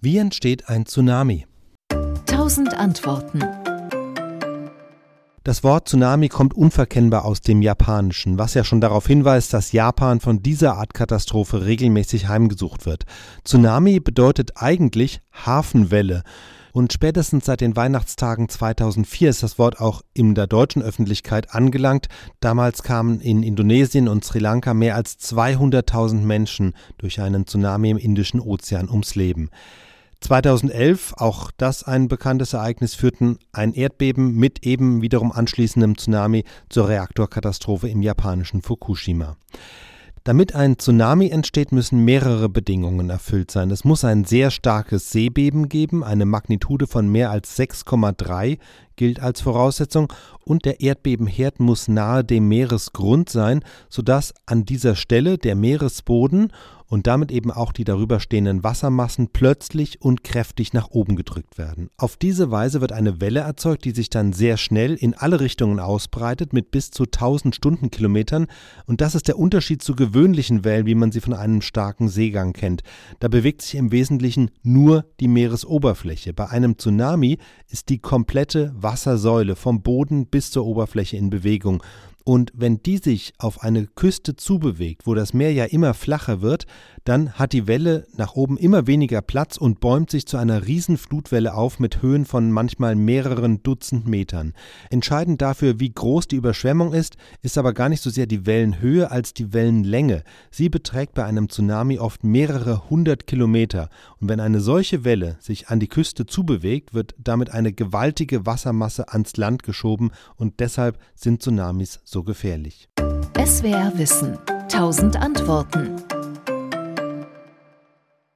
Wie entsteht ein Tsunami? Tausend Antworten. Das Wort Tsunami kommt unverkennbar aus dem Japanischen, was ja schon darauf hinweist, dass Japan von dieser Art Katastrophe regelmäßig heimgesucht wird. Tsunami bedeutet eigentlich Hafenwelle. Und spätestens seit den Weihnachtstagen 2004 ist das Wort auch in der deutschen Öffentlichkeit angelangt. Damals kamen in Indonesien und Sri Lanka mehr als 200.000 Menschen durch einen Tsunami im Indischen Ozean ums Leben. 2011, auch das ein bekanntes Ereignis, führten ein Erdbeben mit eben wiederum anschließendem Tsunami zur Reaktorkatastrophe im japanischen Fukushima. Damit ein Tsunami entsteht, müssen mehrere Bedingungen erfüllt sein. Es muss ein sehr starkes Seebeben geben, eine Magnitude von mehr als 6,3 gilt als Voraussetzung und der Erdbebenherd muss nahe dem Meeresgrund sein, sodass an dieser Stelle der Meeresboden und damit eben auch die darüber stehenden Wassermassen plötzlich und kräftig nach oben gedrückt werden. Auf diese Weise wird eine Welle erzeugt, die sich dann sehr schnell in alle Richtungen ausbreitet mit bis zu 1000 Stundenkilometern und das ist der Unterschied zu gewöhnlichen Wellen, wie man sie von einem starken Seegang kennt. Da bewegt sich im Wesentlichen nur die Meeresoberfläche. Bei einem Tsunami ist die komplette Wassersäule vom Boden bis zur Oberfläche in Bewegung und wenn die sich auf eine Küste zubewegt, wo das Meer ja immer flacher wird, dann hat die Welle nach oben immer weniger Platz und bäumt sich zu einer Riesenflutwelle auf mit Höhen von manchmal mehreren Dutzend Metern. Entscheidend dafür, wie groß die Überschwemmung ist, ist aber gar nicht so sehr die Wellenhöhe als die Wellenlänge. Sie beträgt bei einem Tsunami oft mehrere hundert Kilometer. Und wenn eine solche Welle sich an die Küste zubewegt, wird damit eine gewaltige Wassermasse ans Land geschoben und deshalb sind Tsunamis so gefährlich. SWR Wissen. Tausend Antworten.